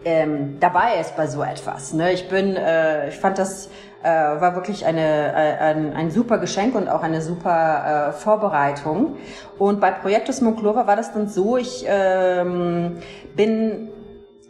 ähm, dabei ist bei so etwas. Ne? Ich bin, äh, ich fand das äh, war wirklich eine, äh, ein, ein super Geschenk und auch eine super äh, Vorbereitung. Und bei Projektus Monclova war das dann so, ich ähm, bin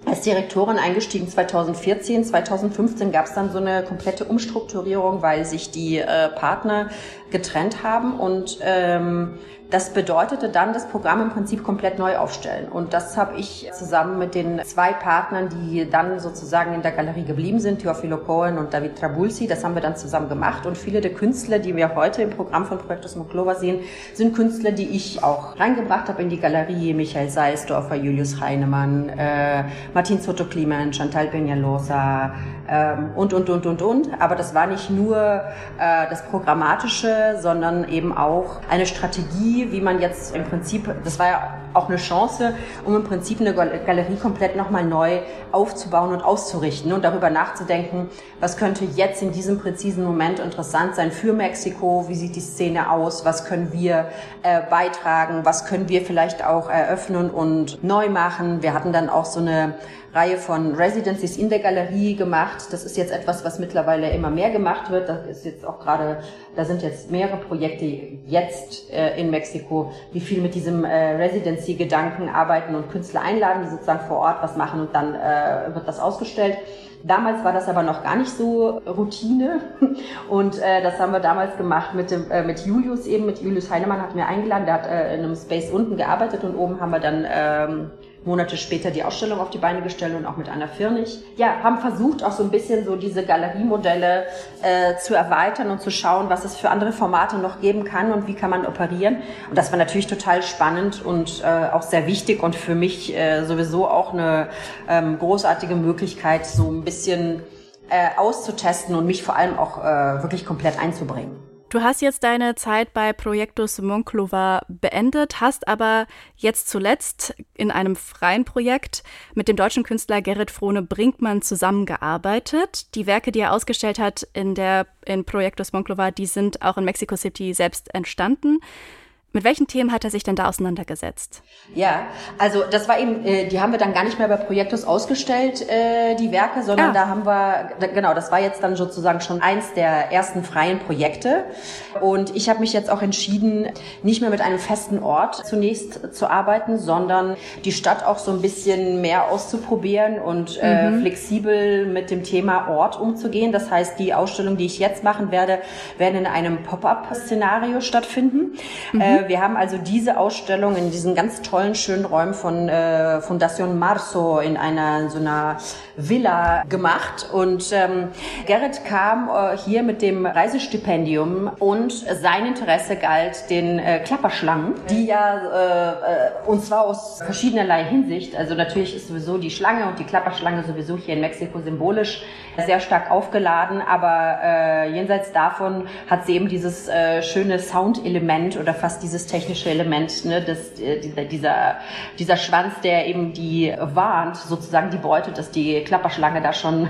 als Direktorin eingestiegen 2014. 2015 gab es dann so eine komplette Umstrukturierung, weil sich die äh, Partner getrennt haben und ähm, Das bedeutete dann das Programm im Prinzip komplett neu aufstellen. Und das habe ich zusammen mit den zwei Partnern, die dann sozusagen in der Galerie geblieben sind, Teofilo Cohen und David Trabulsi, das haben wir dann zusammen gemacht. Und viele der Künstler, die wir heute im Programm von Projektus Moklova sehen, sind Künstler, die ich auch reingebracht habe in die Galerie. Michael Seisdorfer, Julius Heinemann, äh, Martin Soto Kliman, Chantal Peñalosa ähm, und, und, und, und, und. Aber das war nicht nur äh, das Programmatische, sondern eben auch eine Strategie, wie man jetzt im Prinzip, das war ja auch eine Chance, um im Prinzip eine Galerie komplett nochmal neu aufzubauen und auszurichten und darüber nachzudenken, was könnte jetzt in diesem präzisen Moment interessant sein für Mexiko, wie sieht die Szene aus, was können wir äh, beitragen, was können wir vielleicht auch eröffnen und neu machen. Wir hatten dann auch so eine Reihe von Residencies in der Galerie gemacht. Das ist jetzt etwas, was mittlerweile immer mehr gemacht wird. Das ist jetzt auch gerade, da sind jetzt mehrere Projekte jetzt äh, in Mexiko, die viel mit diesem äh, Residency-Gedanken arbeiten und Künstler einladen, die sozusagen vor Ort was machen und dann äh, wird das ausgestellt. Damals war das aber noch gar nicht so Routine [laughs] und äh, das haben wir damals gemacht mit dem äh, mit Julius eben mit Julius Heinemann hat mir eingeladen, der hat äh, in einem Space unten gearbeitet und oben haben wir dann ähm, Monate später die Ausstellung auf die Beine gestellt und auch mit Anna Firnig. Ja, haben versucht, auch so ein bisschen so diese Galeriemodelle äh, zu erweitern und zu schauen, was es für andere Formate noch geben kann und wie kann man operieren. Und das war natürlich total spannend und äh, auch sehr wichtig und für mich äh, sowieso auch eine ähm, großartige Möglichkeit, so ein bisschen äh, auszutesten und mich vor allem auch äh, wirklich komplett einzubringen. Du hast jetzt deine Zeit bei Projektus Monclova beendet, hast aber jetzt zuletzt in einem freien Projekt mit dem deutschen Künstler Gerrit Frohne Brinkmann zusammengearbeitet. Die Werke, die er ausgestellt hat in der in Projektus Monclova, die sind auch in Mexico City selbst entstanden. Mit welchen Themen hat er sich denn da auseinandergesetzt? Ja, also das war eben, äh, die haben wir dann gar nicht mehr bei Projektus ausgestellt, äh, die Werke, sondern ah. da haben wir, genau, das war jetzt dann sozusagen schon eins der ersten freien Projekte. Und ich habe mich jetzt auch entschieden, nicht mehr mit einem festen Ort zunächst zu arbeiten, sondern die Stadt auch so ein bisschen mehr auszuprobieren und äh, mhm. flexibel mit dem Thema Ort umzugehen. Das heißt, die Ausstellung, die ich jetzt machen werde, werden in einem Pop-up-Szenario stattfinden. Mhm wir haben also diese Ausstellung in diesen ganz tollen, schönen Räumen von äh, Fundación Marzo in einer so einer Villa gemacht. Und ähm, Gerrit kam äh, hier mit dem Reisestipendium und sein Interesse galt den äh, Klapperschlangen, die ja, äh, äh, und zwar aus verschiedenerlei Hinsicht, also natürlich ist sowieso die Schlange und die Klapperschlange sowieso hier in Mexiko symbolisch sehr stark aufgeladen, aber äh, jenseits davon hat sie eben dieses äh, schöne Soundelement oder fast dieses technische Element, ne, das, äh, dieser, dieser Schwanz, der eben die warnt, sozusagen die Beute, dass die Klapperschlange da schon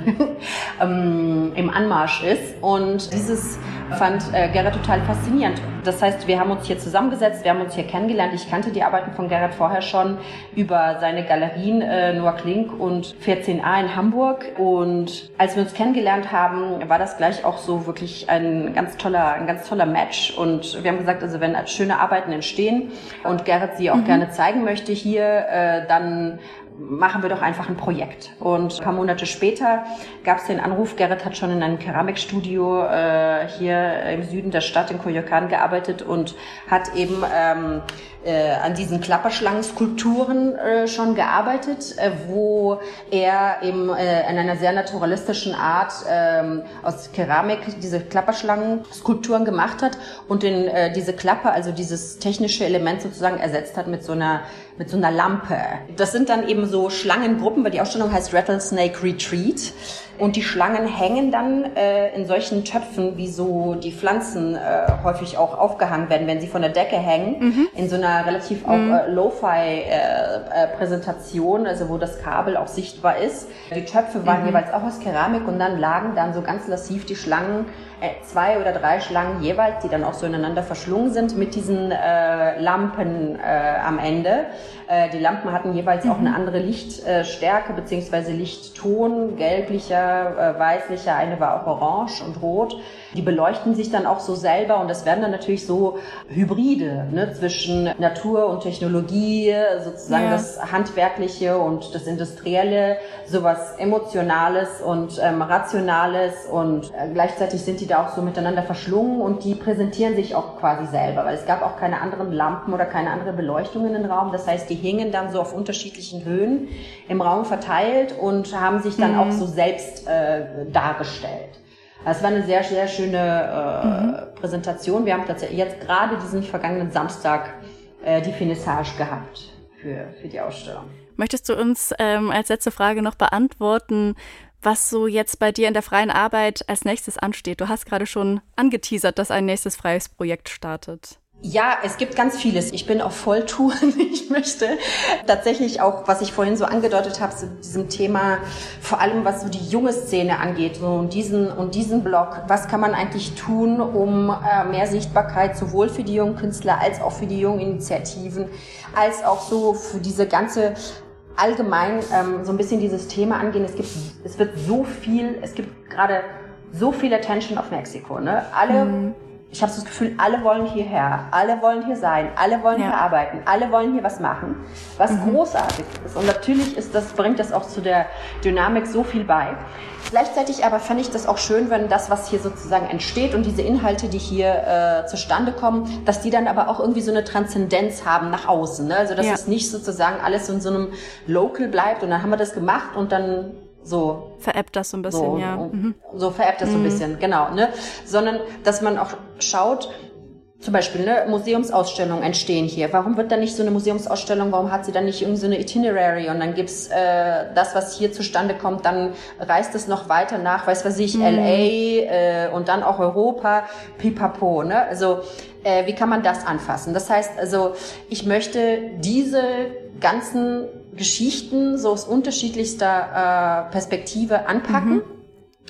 [laughs] ähm, im Anmarsch ist. Und dieses fand äh, Gerrit total faszinierend. Das heißt, wir haben uns hier zusammengesetzt, wir haben uns hier kennengelernt. Ich kannte die Arbeiten von Gerrit vorher schon über seine Galerien äh, Noah Klink und 14a in Hamburg. Und als wir uns kennengelernt haben, war das gleich auch so wirklich ein ganz toller, ein ganz toller Match. Und wir haben gesagt, also wenn schöne Arbeiten entstehen und Gerrit sie auch mhm. gerne zeigen möchte hier, äh, dann machen wir doch einfach ein Projekt. Und ein paar Monate später gab es den Anruf, Gerrit hat schon in einem Keramikstudio äh, hier im Süden der Stadt in Coyoacán gearbeitet und hat eben ähm, äh, an diesen Klapperschlangenskulpturen äh, schon gearbeitet, äh, wo er eben äh, in einer sehr naturalistischen Art ähm, aus Keramik diese Klapperschlangenskulpturen gemacht hat und den, äh, diese Klappe, also dieses technische Element sozusagen ersetzt hat mit so einer mit so einer Lampe. Das sind dann eben so Schlangengruppen, weil die Ausstellung heißt Rattlesnake Retreat. Und die Schlangen hängen dann äh, in solchen Töpfen, wie so die Pflanzen äh, häufig auch aufgehangen werden, wenn sie von der Decke hängen, mhm. in so einer relativ auch mhm. äh, Lo-Fi-Präsentation, äh, also wo das Kabel auch sichtbar ist. Die Töpfe waren mhm. jeweils auch aus Keramik und dann lagen dann so ganz lassiv die Schlangen äh, zwei oder drei Schlangen jeweils, die dann auch so ineinander verschlungen sind mit diesen äh, Lampen äh, am Ende. Äh, die Lampen hatten jeweils mhm. auch eine andere Lichtstärke beziehungsweise Lichtton, gelblicher, äh, weißlicher, eine war auch orange und rot. Die beleuchten sich dann auch so selber und das werden dann natürlich so Hybride ne, zwischen Natur und Technologie, sozusagen ja. das Handwerkliche und das Industrielle, sowas Emotionales und ähm, Rationales und äh, gleichzeitig sind die da auch so miteinander verschlungen und die präsentieren sich auch quasi selber, weil es gab auch keine anderen Lampen oder keine andere Beleuchtung in den Raum. Das heißt, die hingen dann so auf unterschiedlichen Höhen im Raum verteilt und haben sich dann mhm. auch so selbst äh, dargestellt. Es war eine sehr, sehr schöne äh, mhm. Präsentation. Wir haben tatsächlich jetzt gerade diesen vergangenen Samstag äh, die Finissage gehabt für, für die Ausstellung. Möchtest du uns ähm, als letzte Frage noch beantworten, was so jetzt bei dir in der freien Arbeit als nächstes ansteht? Du hast gerade schon angeteasert, dass ein nächstes freies Projekt startet. Ja, es gibt ganz vieles. Ich bin auf Volltouren. [laughs] Ich möchte tatsächlich auch, was ich vorhin so angedeutet habe, zu diesem Thema, vor allem was so die junge Szene angeht, so und diesen und diesen Blog. Was kann man eigentlich tun, um äh, mehr Sichtbarkeit sowohl für die jungen Künstler als auch für die jungen Initiativen, als auch so für diese ganze allgemein ähm, so ein bisschen dieses Thema angehen. Es gibt, es wird so viel, es gibt gerade so viel Attention auf Mexiko. Ne? Alle mhm ich habe das Gefühl, alle wollen hierher, alle wollen hier sein, alle wollen ja. hier arbeiten, alle wollen hier was machen, was mhm. großartig ist. Und natürlich ist das, bringt das auch zu der Dynamik so viel bei. Gleichzeitig aber fand ich das auch schön, wenn das, was hier sozusagen entsteht und diese Inhalte, die hier äh, zustande kommen, dass die dann aber auch irgendwie so eine Transzendenz haben nach außen. Ne? Also dass ja. es nicht sozusagen alles in so einem Local bleibt und dann haben wir das gemacht und dann so. Veräppt das so ein bisschen, so, ja. Mhm. So veräppt das mhm. so ein mhm. bisschen, genau. Ne? Sondern, dass man auch schaut, zum Beispiel ne, Museumsausstellungen entstehen hier. Warum wird da nicht so eine Museumsausstellung, warum hat sie dann nicht irgendwie so eine Itinerary und dann gibt's äh, das, was hier zustande kommt, dann reist es noch weiter nach, weiß was ich, mhm. LA äh, und dann auch Europa, pipapo. Ne? Also äh, wie kann man das anfassen? Das heißt also, ich möchte diese ganzen Geschichten so aus unterschiedlichster äh, Perspektive anpacken. Mhm.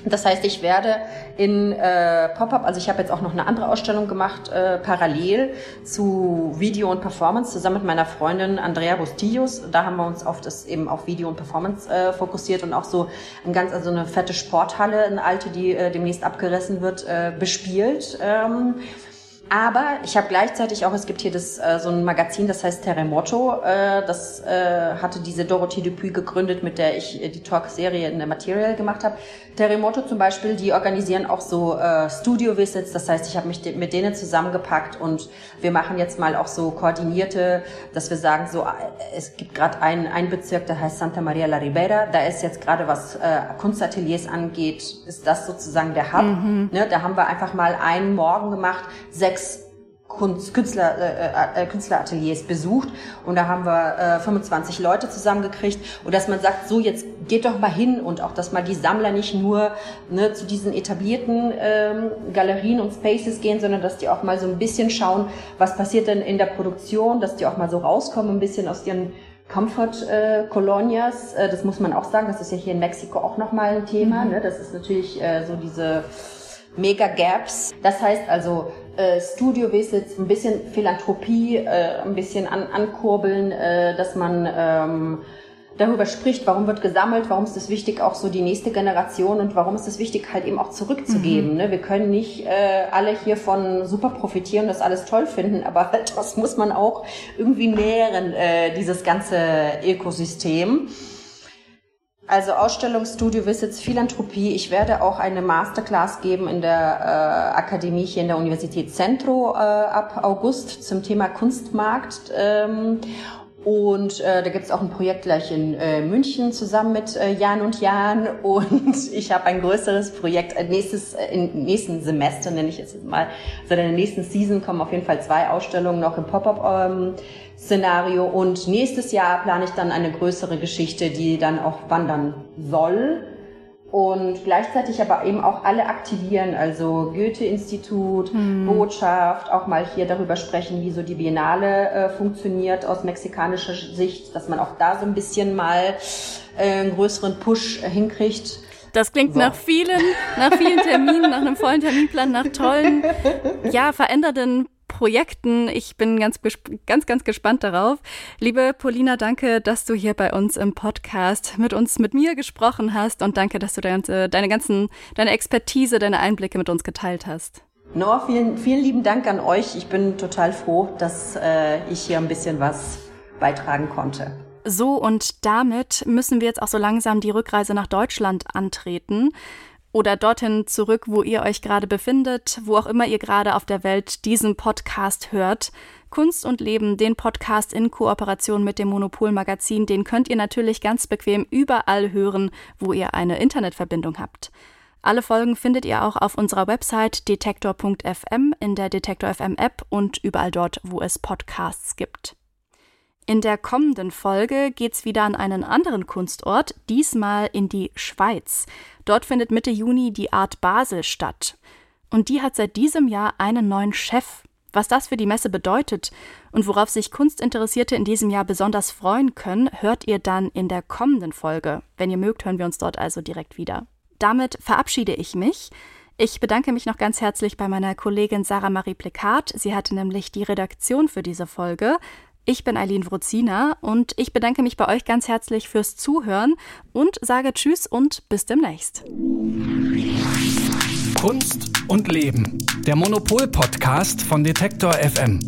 Das heißt, ich werde in äh, Pop-up, also ich habe jetzt auch noch eine andere Ausstellung gemacht, äh, parallel zu Video und Performance, zusammen mit meiner Freundin Andrea Bustillos. Da haben wir uns auf das eben auf Video und Performance äh, fokussiert und auch so ein ganz, also eine fette Sporthalle, eine alte, die äh, demnächst abgerissen wird, äh, bespielt. Ähm, aber ich habe gleichzeitig auch, es gibt hier das, äh, so ein Magazin, das heißt Terremoto. Äh, das äh, hatte diese Dorothee Dupuy gegründet, mit der ich äh, die Talk-Serie in der Material gemacht habe. Terremoto zum Beispiel, die organisieren auch so äh, Studio-Visits. Das heißt, ich habe mich de mit denen zusammengepackt und wir machen jetzt mal auch so koordinierte, dass wir sagen, so äh, es gibt gerade einen, einen Bezirk, der heißt Santa Maria la Ribera. Da ist jetzt gerade was äh, Kunstateliers angeht, ist das sozusagen der Hub. Mhm. Ne, da haben wir einfach mal einen Morgen gemacht, sechs sechs Kunst, Künstler, äh, äh, Künstlerateliers besucht und da haben wir äh, 25 Leute zusammengekriegt und dass man sagt, so jetzt geht doch mal hin und auch, dass mal die Sammler nicht nur ne, zu diesen etablierten ähm, Galerien und Spaces gehen, sondern dass die auch mal so ein bisschen schauen, was passiert denn in der Produktion, dass die auch mal so rauskommen, ein bisschen aus ihren Comfort äh, Colonias, äh, das muss man auch sagen, das ist ja hier in Mexiko auch nochmal ein Thema, mhm. ne? das ist natürlich äh, so diese Mega Gaps. Das heißt also äh, Studio Visits, ein bisschen Philanthropie, äh, ein bisschen an, ankurbeln, äh, dass man ähm, darüber spricht, warum wird gesammelt, warum ist es wichtig, auch so die nächste Generation und warum ist es wichtig, halt eben auch zurückzugeben. Mhm. Ne? Wir können nicht äh, alle hiervon super profitieren, das alles toll finden, aber halt, [laughs] das muss man auch irgendwie nähren, äh, dieses ganze Ökosystem. Also Ausstellung, Studio Visits, Philanthropie. Ich werde auch eine Masterclass geben in der äh, Akademie hier in der Universität Centro äh, ab August zum Thema Kunstmarkt. Ähm, und äh, da gibt es auch ein Projekt gleich in äh, München zusammen mit äh, Jan und Jan. [laughs] Und ich habe ein größeres Projekt äh, nächstes, äh, im nächsten Semester, nenne ich jetzt mal, also in der nächsten Season kommen auf jeden Fall zwei Ausstellungen noch im Pop-up. Ähm, und nächstes Jahr plane ich dann eine größere Geschichte, die dann auch wandern soll und gleichzeitig aber eben auch alle aktivieren, also Goethe-Institut, hm. Botschaft, auch mal hier darüber sprechen, wie so die Biennale äh, funktioniert aus mexikanischer Sicht, dass man auch da so ein bisschen mal äh, einen größeren Push äh, hinkriegt. Das klingt so. nach vielen, nach vielen Terminen, nach einem vollen Terminplan, nach tollen, [laughs] ja, verändernden Projekten. Ich bin ganz, ganz, ganz gespannt darauf. Liebe Polina, danke, dass du hier bei uns im Podcast mit uns, mit mir gesprochen hast und danke, dass du deine, deine ganzen, deine Expertise, deine Einblicke mit uns geteilt hast. Noah, vielen, vielen lieben Dank an euch. Ich bin total froh, dass äh, ich hier ein bisschen was beitragen konnte. So, und damit müssen wir jetzt auch so langsam die Rückreise nach Deutschland antreten oder dorthin zurück, wo ihr euch gerade befindet, wo auch immer ihr gerade auf der Welt diesen Podcast hört. Kunst und Leben, den Podcast in Kooperation mit dem Monopol Magazin, den könnt ihr natürlich ganz bequem überall hören, wo ihr eine Internetverbindung habt. Alle Folgen findet ihr auch auf unserer Website detektor.fm, in der Detektor FM App und überall dort, wo es Podcasts gibt. In der kommenden Folge geht's wieder an einen anderen Kunstort, diesmal in die Schweiz. Dort findet Mitte Juni die Art Basel statt. Und die hat seit diesem Jahr einen neuen Chef. Was das für die Messe bedeutet und worauf sich Kunstinteressierte in diesem Jahr besonders freuen können, hört ihr dann in der kommenden Folge. Wenn ihr mögt, hören wir uns dort also direkt wieder. Damit verabschiede ich mich. Ich bedanke mich noch ganz herzlich bei meiner Kollegin Sarah Marie Plekat. Sie hatte nämlich die Redaktion für diese Folge. Ich bin Eileen Wrozina und ich bedanke mich bei euch ganz herzlich fürs Zuhören und sage Tschüss und bis demnächst. Kunst und Leben. Der Monopol-Podcast von Detektor FM.